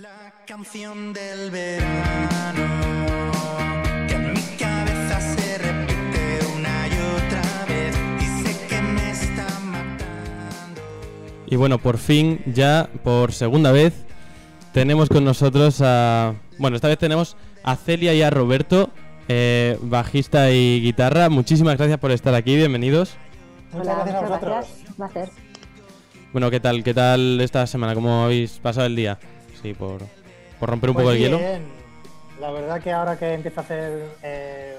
La canción del verano que en mi cabeza se repite una y otra vez y sé que me está matando. Y bueno, por fin, ya por segunda vez, tenemos con nosotros a... Bueno, esta vez tenemos a Celia y a Roberto, eh, bajista y guitarra. Muchísimas gracias por estar aquí, bienvenidos. Muchas Hola, gracias a vosotros. gracias. Un placer. Bueno, ¿qué tal? ¿Qué tal esta semana? ¿Cómo habéis pasado el día? Sí, por, por romper un Pues poco el hielo. bien. La verdad que ahora que empieza a hacer eh,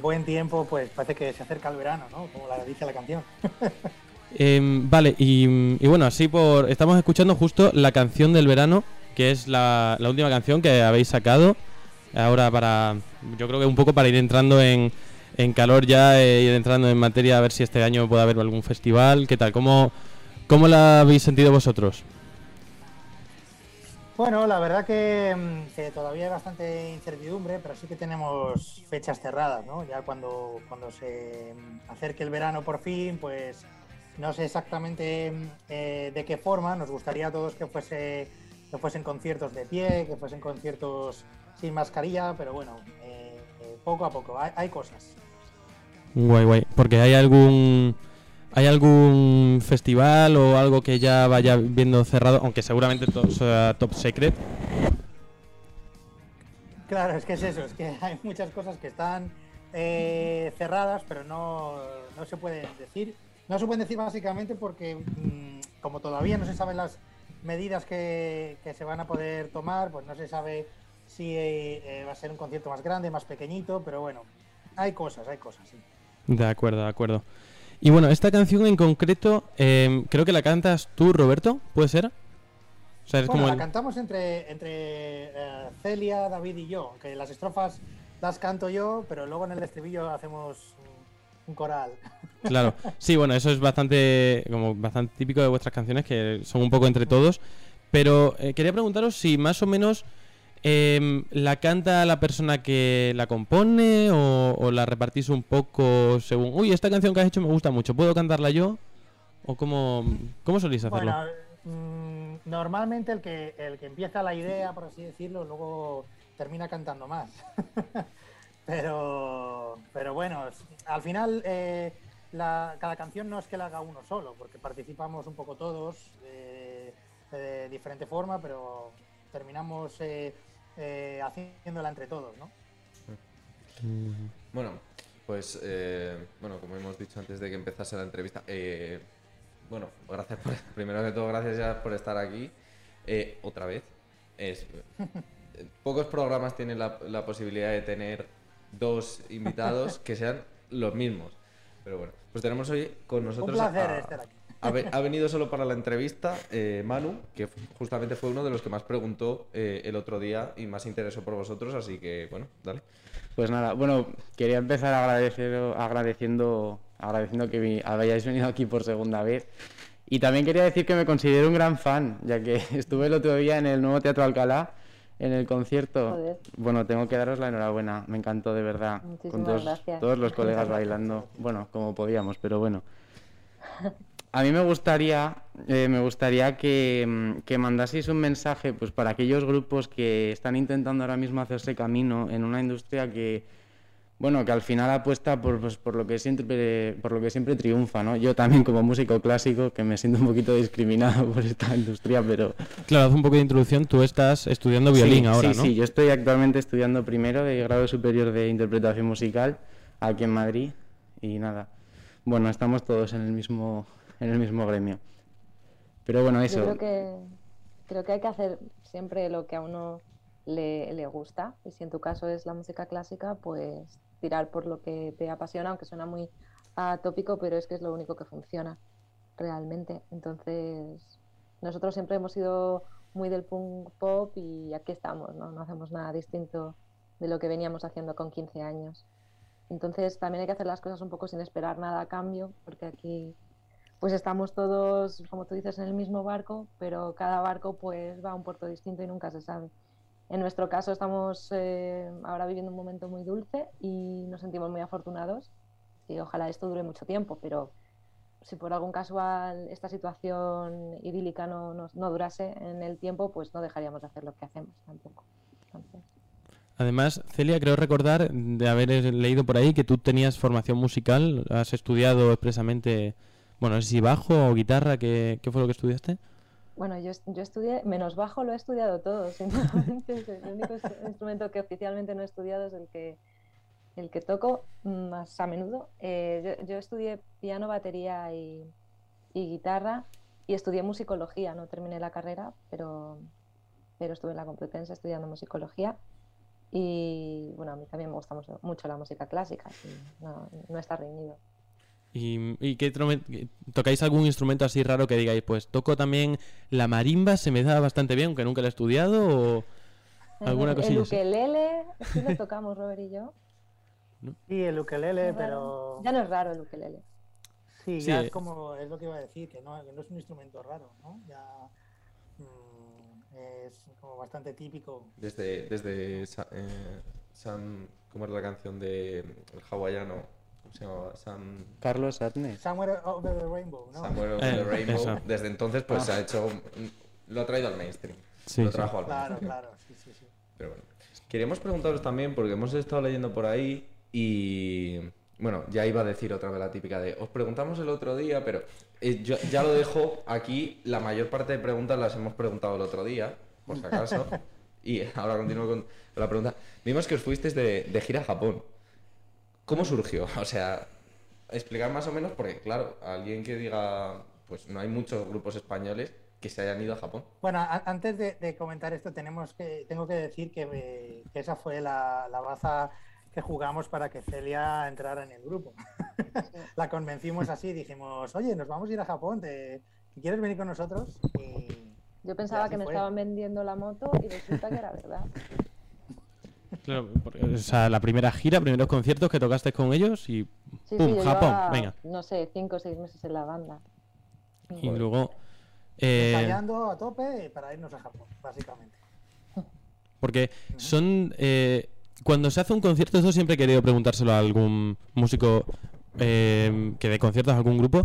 buen tiempo, pues parece que se acerca el verano, ¿no? Como la dice la canción. Em, vale, y, y bueno, así por... Estamos escuchando justo la canción del verano, que es la, la última canción que habéis sacado. Ahora para... Yo creo que un poco para ir entrando en, en calor ya, eh, ir entrando en materia, a ver si este año puede haber algún festival. ¿Qué tal? ¿Cómo, cómo la habéis sentido vosotros? Bueno, la verdad que, mm, que todavía hay bastante incertidumbre, pero sí que tenemos fechas cerradas, ¿no? Ya cuando, cuando se mm, acerque el verano por fin, pues no sé exactamente mm, eh, de qué forma. Nos gustaría a todos que, fuese, que fuesen conciertos de pie, que fuesen conciertos sin mascarilla, pero bueno, eh, eh, poco a poco, hay, hay cosas. Guay, guay. Porque hay algún... ¿Hay algún festival o algo que ya vaya viendo cerrado? Aunque seguramente todo sea top secret. Claro, es que es eso, es que hay muchas cosas que están eh, cerradas, pero no, no se pueden decir. No se pueden decir básicamente porque, mm, como todavía no se saben las medidas que, que se van a poder tomar, pues no se sabe si eh, va a ser un concierto más grande, más pequeñito, pero bueno, hay cosas, hay cosas, sí. De acuerdo, de acuerdo. Y bueno, esta canción en concreto, em, creo que la cantas tú, Roberto, ¿puede ser? O sea, es Bueno, como la el- cantamos entre, entre eh, Celia, David y yo, que las estrofas las canto yo, pero luego en el estribillo hacemos un- un coral. Claro, sí, bueno, eso es bastante, como bastante típico de vuestras canciones, que son un poco entre todos. Pero eh, quería preguntaros si más o menos em, la canta la persona que la compone o, la repartís un poco según, uy, esta canción que has hecho me gusta mucho, ¿puedo cantarla yo? ¿O cómo, cómo soléis hacerlo? Bueno, mm, normalmente el que, el que empieza la idea, por así decirlo, luego termina cantando más. pero, pero bueno, al final eh, cada canción no es que la haga uno solo, porque participamos un poco todos eh, de diferente forma, pero terminamos eh, eh, haciéndola entre todos, ¿no? Bueno, pues eh, bueno, como hemos dicho antes de que empezase la entrevista, eh, bueno, gracias por, primero que todo, gracias ya por estar aquí eh, otra vez. Es, pocos programas tienen la, la posibilidad de tener dos invitados que sean los mismos. Pero bueno, pues tenemos hoy con Un nosotros a- placer a- estar aquí. Ha, ha venido solo para la entrevista eh, Manu, que justamente fue uno de los que más preguntó eh, el otro día y más interesó por vosotros, así que bueno, dale. Pues nada, bueno, quería empezar agradecer, agradeciendo, agradeciendo que vi- hayáis venido aquí por segunda vez. Y también quería decir que me considero un gran fan, ya que estuve el otro día en el nuevo Teatro Alcalá, en el concierto. Joder. Bueno, tengo que daros la enhorabuena, me encantó de verdad. Con Muchísimas todos, gracias. todos los colegas bailando, bueno, como podíamos, pero bueno. A mí me gustaría, eh, me gustaría que, mm, que mandaseis un mensaje pues, para aquellos grupos que están intentando ahora mismo hacerse camino en una industria que, bueno, que al final apuesta por, pues, por, lo, que siempre, por lo que siempre triunfa, ¿no? Yo también como músico clásico, que me siento un poquito discriminado por esta industria, pero... Claro, haz un poco de introducción, tú estás estudiando violín Sí, ahora, sí, ¿no? Sí, yo estoy actualmente estudiando primero de grado superior de interpretación musical aquí en Madrid y nada. Bueno, estamos todos en el mismo en el mismo gremio. Pero bueno, eso. Yo creo que, creo que hay que hacer siempre lo que a uno le, le gusta. Y si en tu caso es la música clásica, pues tirar por lo que te apasiona, aunque suena muy atópico, pero es que es lo único que funciona realmente. Entonces, nosotros siempre hemos sido muy del punk pop y aquí estamos, ¿no? No hacemos nada distinto de lo que veníamos haciendo con 15 años. Entonces, también hay que hacer las cosas un poco sin esperar nada a cambio, porque aquí pues estamos todos, como tú dices, en el mismo barco, pero cada barco pues va a un puerto distinto y nunca se sabe. En nuestro caso estamos eh, ahora viviendo un momento muy dulce y nos sentimos muy afortunados y ojalá esto dure mucho tiempo, pero si por algún casual esta situación idílica no, no- durase en el tiempo, pues no dejaríamos de hacer lo que hacemos tampoco. Además, Celia, creo recordar de haber leído por ahí que tú tenías formación musical, has estudiado expresamente, bueno, si bajo o guitarra, ¿qué, fue lo que estudiaste? Bueno, yo, est- yo estudié, menos bajo lo he estudiado todo, sinceramente. el único instru- instrumento que oficialmente no he estudiado es el que, el que toco más a menudo. Eh, yo, estudié piano, batería y, guitarra y estudié musicología, no terminé la carrera, pero, estuve en la Complutense estudiando musicología. Y bueno, a mí también me gusta mucho, la música clásica, no, no está reñido. ¿Y, y qué tocáis algún instrumento así raro que digáis, pues toco también la marimba, se me da bastante bien, aunque nunca la he estudiado, o alguna el, cosilla el ukelele, sí lo tocamos Robert y yo. Sí, el ukelele, Es pero Ya no es raro el ukelele. sí, Sí, ya es como, es lo que iba a decir, que no, que no es un instrumento raro, ¿no? Ya mm, es como bastante típico. Desde, desde eh, Sam, ¿cómo era la canción de el hawaiano? ¿Cómo se llamaba? Sam, Carlos Atnes. Somewhere over the rainbow, ¿no? Somewhere over Eh, the Rainbow. eso. Desde entonces, pues Ah. se ha hecho. Lo ha traído al mainstream. Sí, lo sí. trajo al Claro, mainstream. claro, sí, sí, sí. Pero bueno. Queríamos preguntaros también, porque hemos estado leyendo por ahí y. Bueno, ya iba a decir otra vez la típica de. Os preguntamos el otro día, pero eh, yo ya lo dejo aquí. La mayor parte de preguntas las hemos preguntado el otro día, por si acaso. y ahora continúo con la pregunta. Vimos que os fuisteis de, de gira a Japón. ¿Cómo surgió? O sea, explicar más o menos, porque claro, alguien que diga. Pues no hay muchos grupos españoles que se hayan ido a Japón. Bueno, a- antes de, de comentar esto, tenemos que, tengo que decir que, eh, que esa fue la, la baza que jugamos para que Celia entrara en el grupo. la convencimos así, dijimos, oye, nos vamos a ir a Japón, ¿te, ¿quieres venir con nosotros? Y Yo pensaba que me fue. estaban vendiendo la moto y resulta que era verdad. Claro, porque, o sea, la primera gira, primeros conciertos que tocaste con ellos y Sí, ¡pum! sí, yo Japón, llevaba, venga. no sé, cinco o seis meses en la banda. Y luego... eh, ensayando a tope para irnos a Japón, básicamente. Porque son. eh, cuando se hace un concierto, esto siempre he querido preguntárselo a algún músico eh, que de conciertos, a algún grupo.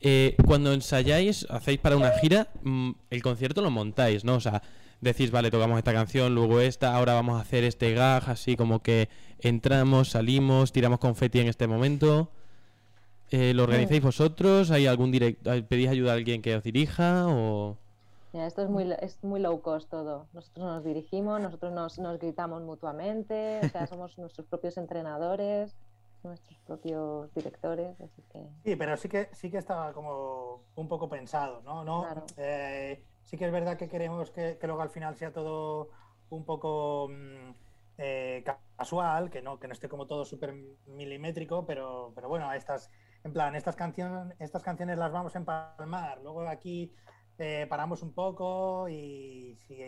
eh, cuando ensayáis, hacéis para una gira, mm, el concierto lo montáis, ¿no? O sea, decís, vale, tocamos esta canción, luego esta, ahora vamos a hacer este gag, así como que entramos, salimos, tiramos confeti en este momento. Eh, ¿Lo organizáis vosotros? ¿Hay algún direct ¿Pedís ayuda a alguien que os dirija? O... Mira, esto es muy, es muy low cost todo. Nosotros nos dirigimos, nosotros nos, nos gritamos mutuamente, o sea, somos nuestros propios entrenadores, nuestros propios directores, así que... Sí, pero sí que sí que estaba como un poco pensado, ¿no? no Claro. eh, sí que es verdad que queremos que, que luego al final sea todo un poco mm, eh, ca- casual, que no, que no esté como todo súper milimétrico, pero, pero bueno, estas, en plan, estas canciones, estas canciones las vamos a empalmar. Luego aquí eh, paramos un poco y si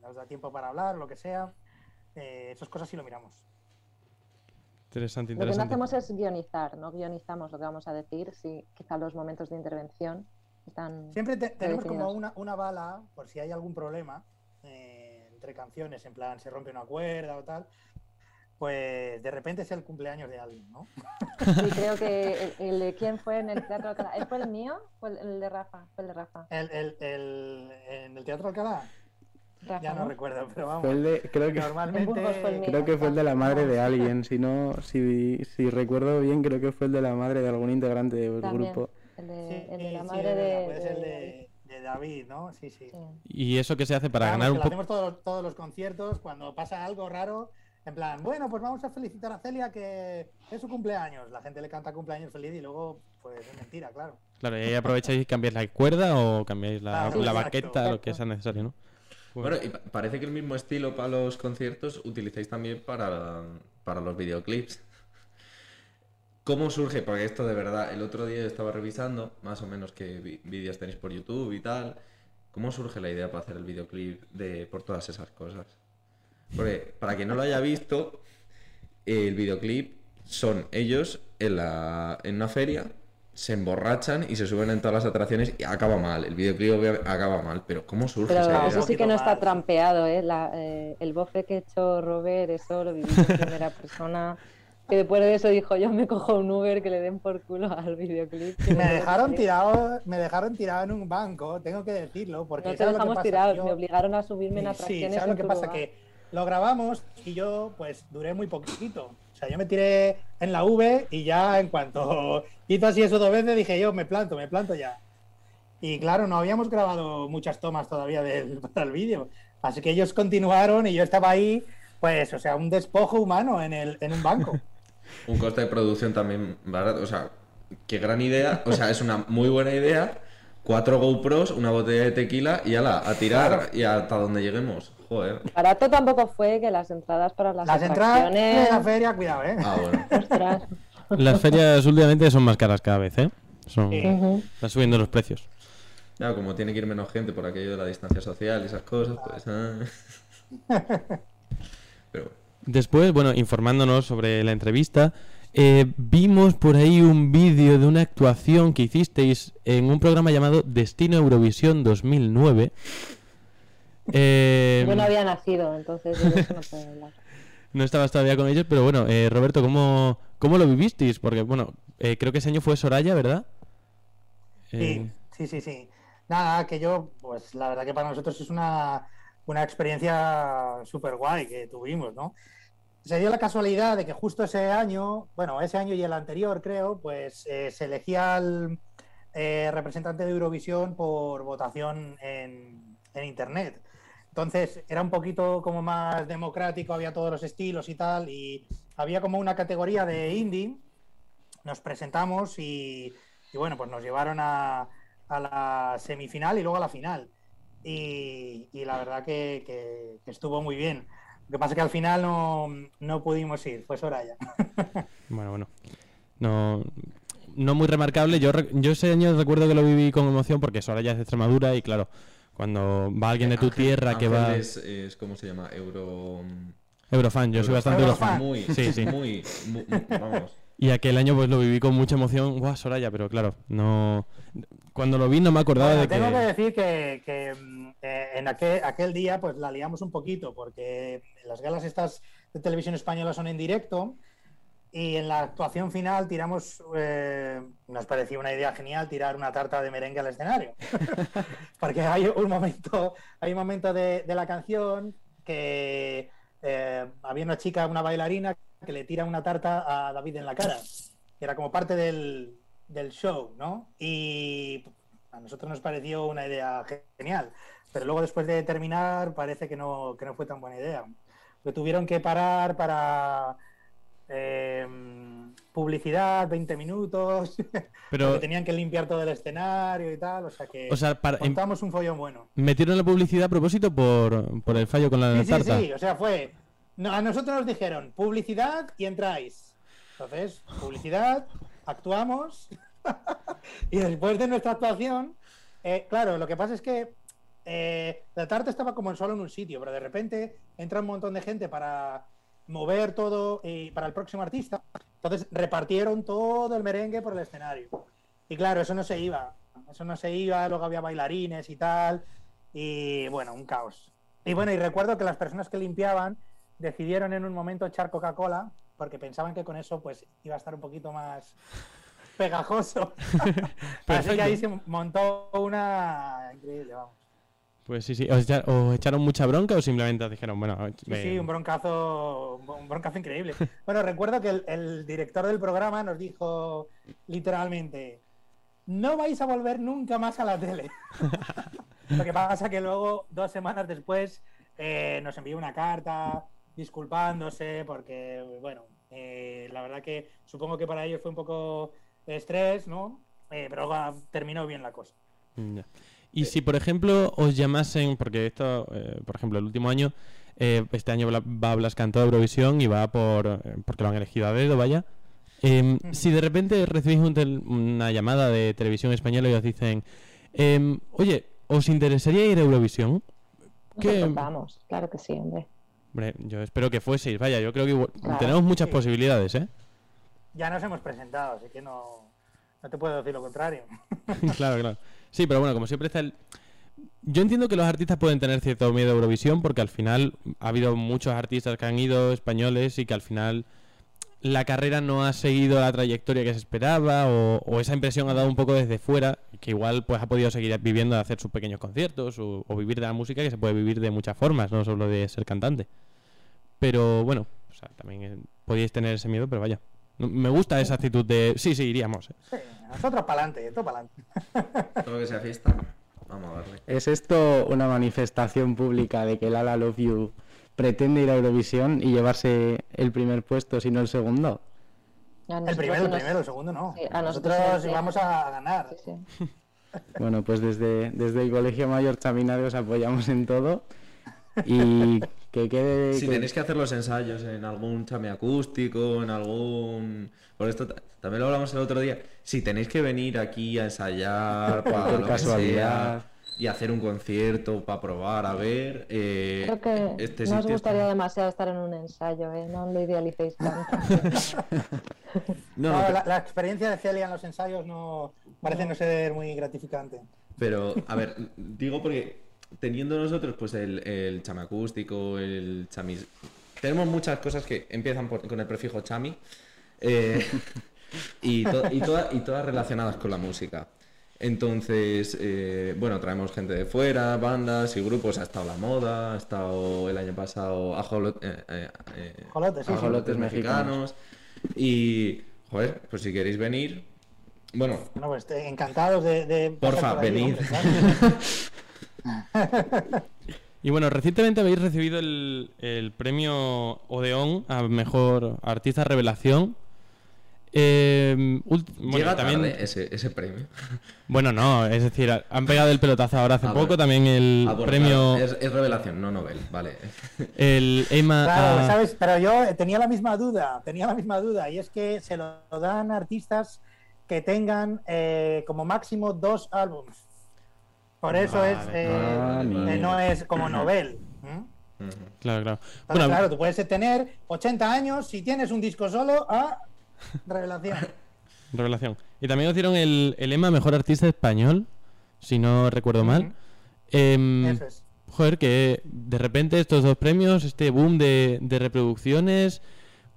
nos da tiempo para hablar, lo que sea, eh, esas cosas sí lo miramos. Interesante, Lo que no interesante. hacemos es guionizar, no guionizamos lo que vamos a decir, sí, quizá los momentos de intervención están... Siempre te- tenemos como una, una bala por si hay algún problema eh, entre canciones, en plan se rompe una cuerda o tal, pues de repente es el cumpleaños de alguien, ¿no? Sí, creo que el, el de quién fue en el Teatro Alcalá. ¿Eh, ¿Fue el mío? ¿Fue el, el de Rafa? Fue el de Rafa. El, el- el- en el Teatro Alcalá, Rafa, ya no recuerdo, pero vamos. Fue el de, creo que, Normalmente. El creo que fue el de la madre de alguien. Si no, si, si recuerdo bien, creo que fue el de la madre de algún integrante del También, grupo. El de, Sí, el de la sí, madre de... puede ser el de- David, ¿no? Sí, sí. sí. ¿Y eso que se hace para ganar un poco? hacemos todos, todos los conciertos cuando pasa algo raro. En plan, bueno, pues vamos a felicitar a Celia que es su cumpleaños. La gente le canta cumpleaños feliz y luego, pues es mentira, claro. Claro, y ahí aprovecháis y cambiáis la cuerda o cambiáis la, Claro, la exacto, baqueta, lo que sea necesario, ¿no? Bueno, y pa- parece que el mismo estilo para los conciertos utilizáis también para, para los videoclips. ¿Cómo surge? Porque esto de verdad, el otro día yo estaba revisando más o menos qué vídeos tenéis por YouTube y tal. ¿Cómo surge la idea para hacer el videoclip de por todas esas cosas? Porque para quien no lo haya visto, el videoclip son ellos en, la, en una feria, se emborrachan y se suben en todas las atracciones y acaba mal. El videoclip acaba mal, pero ¿cómo surge Pero esa idea? eso sí que no está trampeado, ¿eh? La- eh, el bofe que ha hecho Robert, eso lo viví en primera persona. Que después de eso dijo, yo me cojo un Uber que le den por culo al videoclip. Me dejaron gusta". tirado, me dejaron tirado en un banco, tengo que decirlo, porque No te ¿sabes lo que dejamos pasa? tirados, Yo- me obligaron a subirme en Sí, atracciones. ¿sabes lo que pasa? lugar. Que lo grabamos y yo pues duré muy poquito. O sea, yo me tiré en la V y ya en cuanto hizo así eso dos veces dije yo, me planto, me planto ya. Y claro, no habíamos grabado muchas tomas todavía del, para el vídeo. Así que ellos continuaron y yo estaba ahí, pues, o sea, un despojo humano en, el, en un banco. Un coste de producción también barato. O sea, qué gran idea. O sea, es una muy buena idea. Cuatro GoPros, una botella de tequila y ala, a tirar Claro. y hasta donde lleguemos. Joder. Barato tampoco fue que las entradas para las, Las entradas atracciones. de la feria, cuidado, ¿eh? Ah, bueno. Ostras. Las ferias últimamente son más caras cada vez, ¿eh? Son... Sí. Están subiendo los precios. Ya, como tiene que ir menos gente por aquello de la distancia social y esas cosas, pues. ah. Después, bueno, informándonos sobre la entrevista, eh, vimos por ahí un vídeo de una actuación que hicisteis en un programa llamado Destino Eurovisión 2009. Eh, Yo no había nacido, entonces yo no puedo hablar. no estabas todavía con ellos, pero bueno, eh, Roberto, ¿cómo, ¿cómo lo vivisteis? Porque, bueno, eh, creo que ese año fue Soraya, ¿verdad? Sí, Eh, sí, sí, sí. Nada, que yo, pues la verdad que para nosotros es una, una experiencia súper guay que tuvimos, ¿no? Se dio la casualidad de que justo ese año, bueno, ese año y el anterior, creo, pues eh, se elegía al eh, representante de Eurovisión por votación en, en Internet. Entonces era un poquito como más democrático, había todos los estilos y tal, y había como una categoría de indie. Nos presentamos y, y bueno, pues nos llevaron a, a la semifinal y luego a la final. Y, y la verdad que, que- que estuvo muy bien. Lo que pasa es que al final no, no pudimos ir, fue Soraya. Bueno, bueno. No, no muy remarcable. Yo, re- yo ese año recuerdo que lo viví con emoción porque Soraya es de Extremadura y claro, cuando va alguien de tu Ángel- tierra que va... Es, es- ¿cómo se llama? Euro. Eurofan, yo soy bastante Eurofan. Eurofan. Muy, Sí, sí. muy, mu- mu- vamos. Y aquel año pues lo viví con mucha emoción. Guau, Soraya, pero claro, no... Cuando lo vi no me acordaba Bueno, de que... tengo que decir que, que, mm, eh, en aquel, aquel día pues la liamos un poquito porque las galas estas de televisión española son en directo y en la actuación final tiramos, eh, nos parecía una idea genial tirar una tarta de merengue al escenario. porque hay un momento, hay un momento de, de la canción que eh, había una chica, una bailarina, que le tira una tarta a David en la cara. que Era como parte del, del show, ¿no? Y a nosotros nos pareció una idea genial. Pero luego después de terminar parece que no, que no fue tan buena idea. Lo tuvieron que parar para eh, publicidad, 20 minutos, Pero, tenían que limpiar todo el escenario y tal. O sea que o sea, para, em- montamos un follón bueno. metieron la publicidad a propósito por, por el fallo con la Sí, sí, tarta. sí, o sea, fue. no, a nosotros nos dijeron publicidad y entráis. Entonces, publicidad, actuamos. y después de nuestra actuación, eh, claro, lo que pasa es que eh, la tarta estaba como solo en un sitio, pero de repente entra un montón de gente para mover todo y para el próximo artista. Entonces repartieron todo el merengue por el escenario. Y claro, eso no se iba. Eso no se iba, luego había bailarines y tal. Y bueno, un caos. Y bueno, y recuerdo que las personas que limpiaban decidieron en un momento echar Coca-Cola porque pensaban que con eso pues iba a estar un poquito más pegajoso. Así que ahí se montó una increíble, vamos. Pues sí, sí. ¿Os, echa- os echaron mucha bronca o simplemente os dijeron, bueno, Sí, eh, sí, un broncazo, un broncazo increíble. Bueno, recuerdo que el, el director del programa nos dijo literalmente, no vais a volver nunca más a la tele. Lo que pasa que luego, dos semanas después, eh, nos envió una carta disculpándose porque, bueno, eh, la verdad que supongo que para ellos fue un poco de estrés, ¿no? Eh, pero luego terminó bien la cosa. Ya. Y si, por ejemplo, os llamasen, porque esto, eh, por ejemplo, el último año, eh, este año va Blas Cantó a Eurovisión y va por, eh, porque lo han elegido a dedo, vaya. Em, Si de repente recibís un tel- una llamada de televisión española y os dicen, em, oye, ¿os interesaría ir a Eurovisión? ¿Qué- vamos, claro que sí, hombre. Hombre, yo espero que fueseis, vaya, yo creo que igual- Claro, tenemos muchas sí. posibilidades, ¿eh? Ya nos hemos presentado, así que no, no te puedo decir lo contrario. claro, claro. Sí, pero bueno, como siempre está el... Yo entiendo que los artistas pueden tener cierto miedo a Eurovisión porque al final ha habido muchos artistas que han ido españoles y que al final la carrera no ha seguido la trayectoria que se esperaba o, o esa impresión ha dado un poco desde fuera, que igual pues ha podido seguir viviendo de hacer sus pequeños conciertos o, vivir de la música, que se puede vivir de muchas formas, no solo de ser cantante. Pero bueno, o sea, también eh, podíais tener ese miedo, pero vaya. Me gusta esa actitud de sí, sí, iríamos. eh. Sí, nosotros para adelante, todo para adelante. Todo lo que sea fiesta, vamos a darle. ¿Es esto una manifestación pública de que Lala Love You pretende ir a Eurovisión y llevarse el primer puesto, si no el segundo? El primero, el primero, el segundo no. Sí, a nosotros nosotros sí. vamos a ganar. sí, sí. Bueno, pues desde, desde el Colegio Mayor Chaminade os apoyamos en todo y que quede... Si que- tenéis que hacer los ensayos en algún chame acústico, en algún... Por esto ta- también lo hablamos el otro día. Si tenéis que venir aquí a ensayar para lo que casualidad. sea y hacer un concierto para probar, a ver... eh, Creo que este no os gustaría está- demasiado estar en un ensayo, ¿eh? No lo idealicéis tanto. No, No, no, la, la experiencia de Celia en los ensayos no parece no ser muy gratificante. Pero, a ver, digo porque teniendo nosotros pues el, el chame acústico, el chamis... Tenemos muchas cosas que empiezan por- con el prefijo chami eh, y, to- y, toda- y todas relacionadas con la música. Entonces, eh, bueno, traemos gente de fuera, bandas y grupos. Ha estado La Moda, ha estado el año pasado Ajolo- eh, eh, eh, Ajolotes, sí, mexicanos. Y, joder, pues si queréis venir, bueno, Bueno, pues encantados de. Porfa, por venid. hombre. Y bueno, recientemente habéis recibido el, el premio Odeón a Mejor Artista Revelación. Eh, bueno, llega también, tarde ese, ese premio. bueno, no, es decir, han pegado el pelotazo ahora hace Ah, poco bueno. también el Ah, bueno, premio, claro, es, es revelación, no novel, vale. el EMA Claro, a- ¿sabes? Pero yo tenía la misma duda, tenía la misma duda, y es que se lo dan a artistas que tengan eh, como máximo dos álbumes. Por eso Vale, es, eh, Ah, eh, no es como novel. ¿m? Ujú. Claro, claro. Entonces, Bueno, claro, tú puedes tener 80 años si tienes un disco solo a revelación. revelación. Y también os dieron el, el EMA Mejor Artista Español, si no recuerdo mal. Em, Eso es. Joder, que de repente estos dos premios, este boom de, de reproducciones,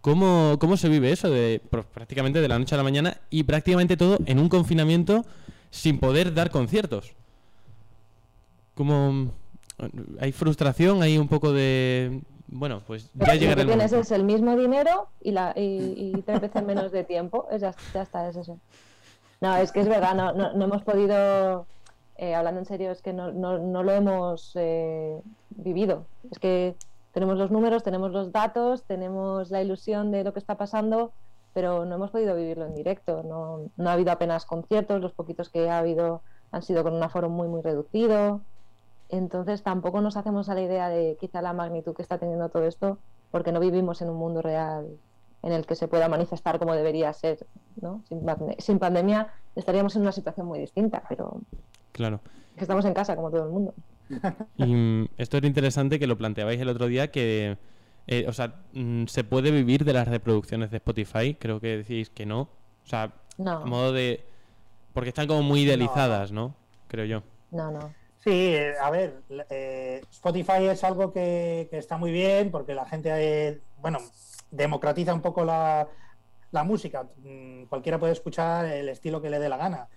¿cómo, ¿cómo se vive eso? De pr- prácticamente de la noche a la mañana y prácticamente todo en un confinamiento sin poder dar conciertos. Como hay frustración, hay un poco de bueno, pues ya Pero lo llegará que el tienes momento. es el mismo dinero y, la, y, y tres veces menos de tiempo. Es ya, ya está, es eso. No, es que es verdad, no, no, no hemos podido, eh, hablando en serio, es que no, no, no lo hemos eh, vivido. Es que tenemos los números, tenemos los datos, tenemos la ilusión de lo que está pasando, pero no hemos podido vivirlo en directo. No, no ha habido apenas conciertos, los poquitos que ha habido han sido con un aforo muy, muy reducido. Entonces tampoco nos hacemos a la idea de quizá la magnitud que está teniendo todo esto, porque no vivimos en un mundo real en el que se pueda manifestar como debería ser. ¿no? Sin, sin pandemia estaríamos en una situación muy distinta, pero Claro. estamos en casa como todo el mundo. Y mm, esto era interesante que lo planteabais el otro día que eh, o sea, mm, se puede vivir de las reproducciones de Spotify, creo que decís que no. O sea, No, a modo de porque están como muy idealizadas, ¿no? Creo yo. no, no. Sí, eh, a ver, eh, Spotify es algo que, está muy bien porque la gente, eh, bueno, democratiza un poco la, la música. Mm, Cualquiera puede escuchar el estilo que le dé la gana.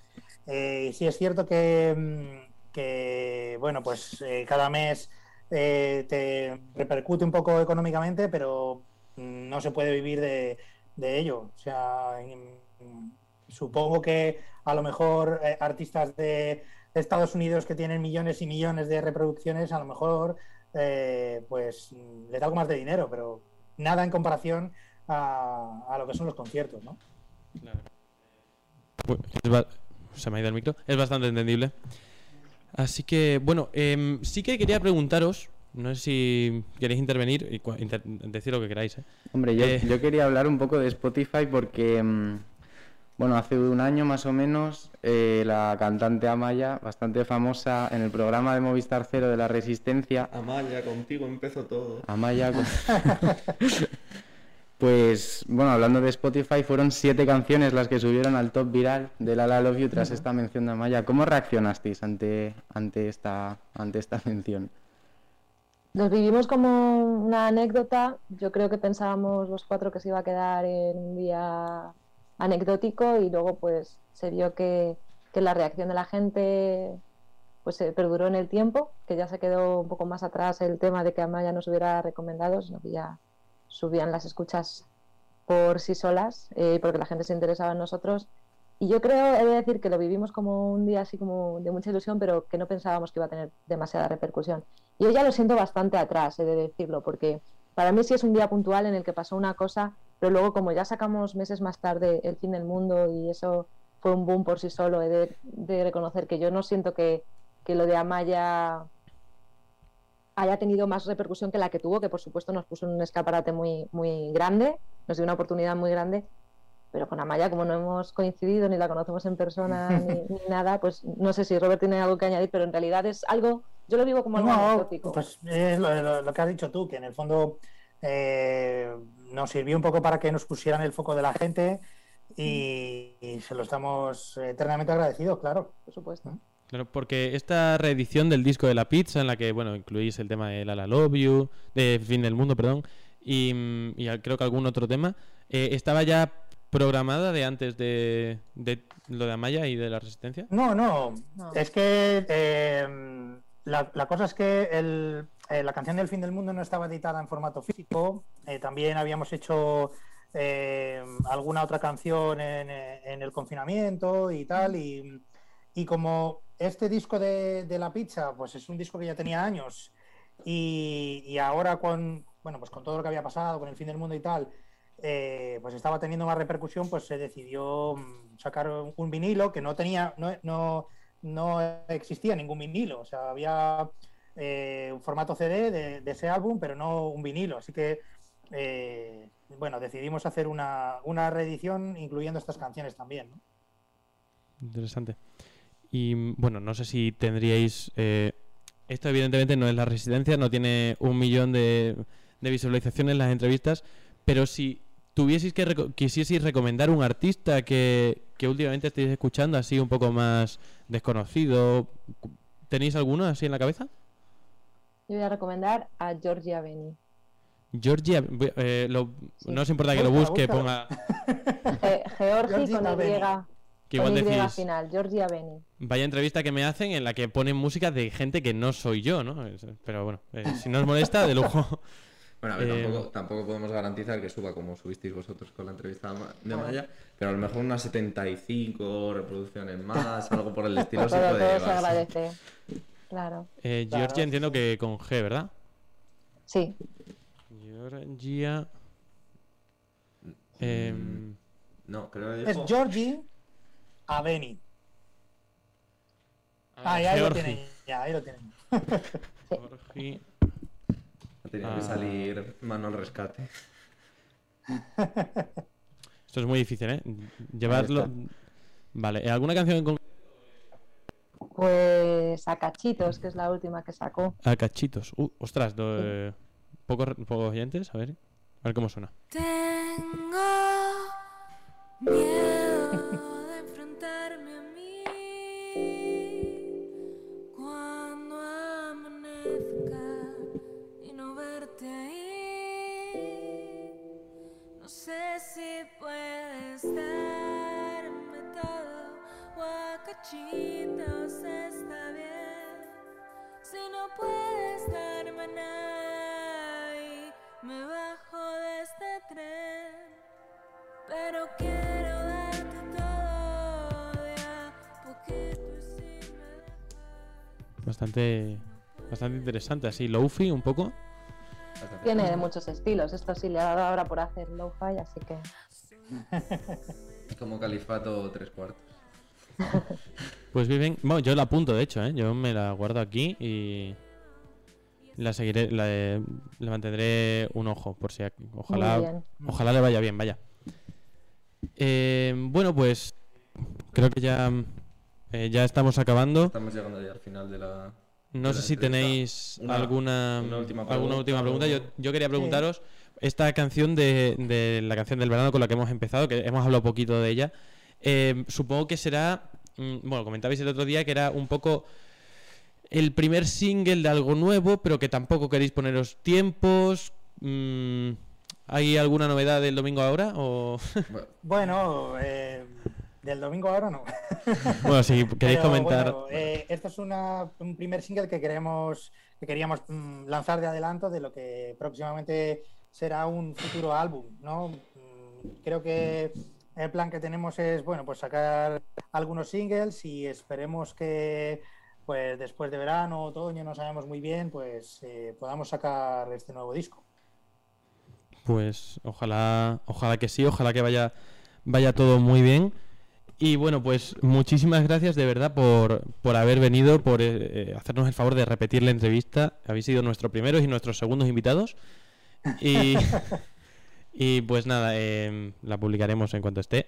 Eh, y sí es cierto que, mm, bueno, pues cada mes te repercute un poco económicamente, pero mm, no se puede vivir de, de ello. O sea, supongo que a lo mejor artistas de Estados Unidos que tienen millones y millones de reproducciones, a lo mejor eh, pues mm, le da algo más de dinero, pero nada en comparación a, a lo que son los conciertos, ¿no? Ba- se me ha ido el micro. Es bastante entendible. Así que, bueno, em, sí que quería preguntaros, no sé si queréis intervenir y inter- decir lo que queráis. ¿eh? Hombre, yo, Eh. yo quería hablar un poco de Spotify porque, mm, bueno, hace un año más o menos, eh, la cantante Amaya, bastante famosa en el programa de Movistar Cero de la Resistencia, Amaya, contigo empezó todo. Amaya, con- pues, bueno, hablando de Spotify, fueron siete canciones las que subieron al top viral de La La Love You tras esta mención de Amaya. ¿Cómo reaccionasteis ante, ante, esta, ante esta mención? Los vivimos como una anécdota. Yo creo que pensábamos los cuatro que se iba a quedar en un día anecdótico y luego pues se vio que, que la reacción de la gente pues se perduró en el tiempo, que ya se quedó un poco más atrás el tema de que Amaya nos hubiera recomendado, sino que ya subían las escuchas por sí solas, eh, porque la gente se interesaba en nosotros. Y yo creo, he de decir que lo vivimos como un día así como de mucha ilusión, pero que no pensábamos que iba a tener demasiada repercusión. Y yo ya lo siento bastante atrás, he de decirlo, porque para mí sí es un día puntual en el que pasó una cosa, pero luego como ya sacamos meses más tarde el fin del mundo y eso fue un boom por sí solo, he de, de reconocer que yo no siento que, que lo de Amaya haya tenido más repercusión que la que tuvo, que por supuesto nos puso en un escaparate muy, muy grande, nos dio una oportunidad muy grande, pero con Amaya, como no hemos coincidido ni la conocemos en persona ni, ni nada, pues no sé si Robert tiene algo que añadir, pero en realidad es algo, yo lo vivo como algo No, anecdótico. pues es lo, lo- lo que has dicho tú, que en el fondo eh, nos sirvió un poco para que nos pusieran el foco de la gente y, y se lo estamos eternamente agradecidos, claro. por supuesto. Claro, porque esta reedición del disco de la pizza, en la que, bueno, incluís el tema de La La Love You, de Fin del Mundo, perdón, y, mm, creo que algún otro tema, eh, ¿estaba ya programada de antes de, de lo de Amaya y de la Resistencia? No, no, No. es que eh, la, la cosa es que el- eh, la canción del fin del mundo no estaba editada en formato físico, eh, también habíamos hecho eh, alguna otra canción en, el confinamiento y tal, y, y como este disco de, la pizza, pues es un disco que ya tenía años, y, ahora con, bueno, pues con todo lo que había pasado, con el fin del mundo y tal, pues estaba teniendo más repercusión, pues se decidió mm, sacar un, vinilo que no tenía, no, no existía ningún vinilo, o sea, había eh, un formato CD de, ese álbum, pero no un vinilo, así que eh, bueno, decidimos hacer una, una reedición incluyendo estas canciones también. ¿no? Interesante. Y bueno, no sé si tendríais. eh, esto, evidentemente, no es la Resistencia, no tiene un millón de, visualizaciones en las entrevistas, pero si tuvieseis que quisieseis recomendar un artista que, que últimamente estéis escuchando, así un poco más desconocido, ¿tenéis alguno así en la cabeza? Yo voy a recomendar a Georgia Beni. Georgia, eh, lo- Sí. no os importa que lo busque, ponga. Georgi Georgina con Y, Beni. Que igual Y decís. final, Georgia Beni. Vaya entrevista que me hacen en la que ponen música de gente que no soy yo, ¿no? Pero bueno, eh, si no os molesta, de lujo. Bueno, a ver, Eh, tampoco, tampoco podemos garantizar que suba como subisteis vosotros con la entrevista de. Maya, pero a lo mejor unas 75 reproducciones más, algo por el estilo se Todo, puede todo se agradece. Claro. Eh, Claro, Georgia entiendo que con G, ¿verdad? Sí, Georgia. em, No, creo que Es dijo- Georgie Aveni. ah, Ah, ya ahí lo tienen, ya, ahí lo tienen. Georgi. ha tenido Ah. que salir mano al rescate. Esto es muy difícil, ¿eh? Llevarlo. Vale, ¿eh, ¿alguna canción en concreto? Pues a Cachitos, que es la última que sacó. A cachitos. Uh, ostras, do- eh, pocos, pocos oyentes, a ver. A ver cómo suena. Tengo miedo de enfrentarme a mí cuando amanezca y no verte ahí. No sé si puedes darme todo o a. Si no puedes darme nada y me bajo de este tren, pero quiero darte todo de a poquito y si me dejas. Bastante. Bastante interesante, así, lofi un poco. Tiene de muchos estilos. Esto sí le ha dado ahora por hacer lo-fi, así que Como califato tres cuartos. Pues bien, bueno, yo la apunto, de hecho, ¿eh? Yo me la guardo aquí y. La seguiré, la, eh, le mantendré un ojo, por si. Ojalá. Ojalá le vaya bien, vaya. Eh, bueno, pues creo que ya, eh, ya estamos acabando. Estamos llegando ya al final de la. No de sé la si tenéis Una- alguna, una última alguna última pregunta. pregunta Yo, yo quería preguntaros esta canción de, de la canción del verano con la que hemos empezado, que hemos hablado poquito de ella. eh, supongo que será, bueno, comentabais el otro día que era un poco el primer single de algo nuevo, pero que tampoco queréis poneros tiempos. Mm, ¿Hay alguna novedad del domingo ahora? O... Bueno, eh, del domingo ahora no. bueno, si queréis Pero, comentar. bueno, eh, esto es una- un primer single que queremos que queríamos mm, lanzar de adelanto de lo que próximamente será un futuro álbum, ¿no? Mm, Creo que el plan que tenemos es, bueno, pues sacar algunos singles y esperemos que pues después de verano, otoño, no sabemos muy bien, pues eh, podamos sacar este nuevo disco. Pues ojalá, ojalá que sí, ojalá que vaya, vaya todo muy bien. Y bueno, pues muchísimas gracias de verdad por, por haber venido, por eh, eh, hacernos el favor de repetir la entrevista. Habéis sido nuestros primeros y nuestros segundos invitados. Y, y pues nada, eh, la publicaremos en cuanto esté.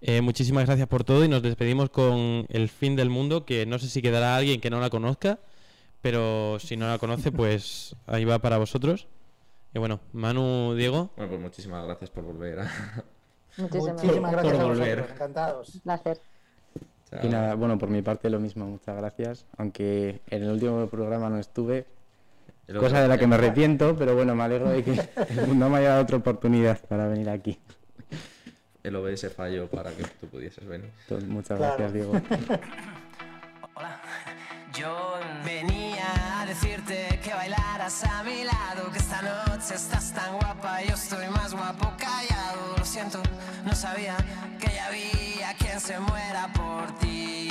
Eh, muchísimas gracias por todo y nos despedimos con El fin del mundo, que no sé si quedará alguien que no la conozca, pero si no la conoce, pues ahí va para vosotros. Y bueno, Manu, Diego. bueno, pues muchísimas gracias por volver. a- Muchísimas gracias por volver. vosotros, encantados. Placer. Chao. Y nada, bueno, por mi parte lo mismo, muchas gracias. Aunque en el último programa no estuve, cosa de la que me arrepiento, pero bueno, me alegro de que el mundo me haya dado otra oportunidad para venir aquí. El OBS falló para que tú pudieses venir. Entonces, muchas Claro. gracias, Diego. Hola, yo venía a decirte que bailaras a mi lado, que esta noche estás tan guapa, yo estoy más guapo callado. Lo siento, no sabía que ya había quien se muera por ti.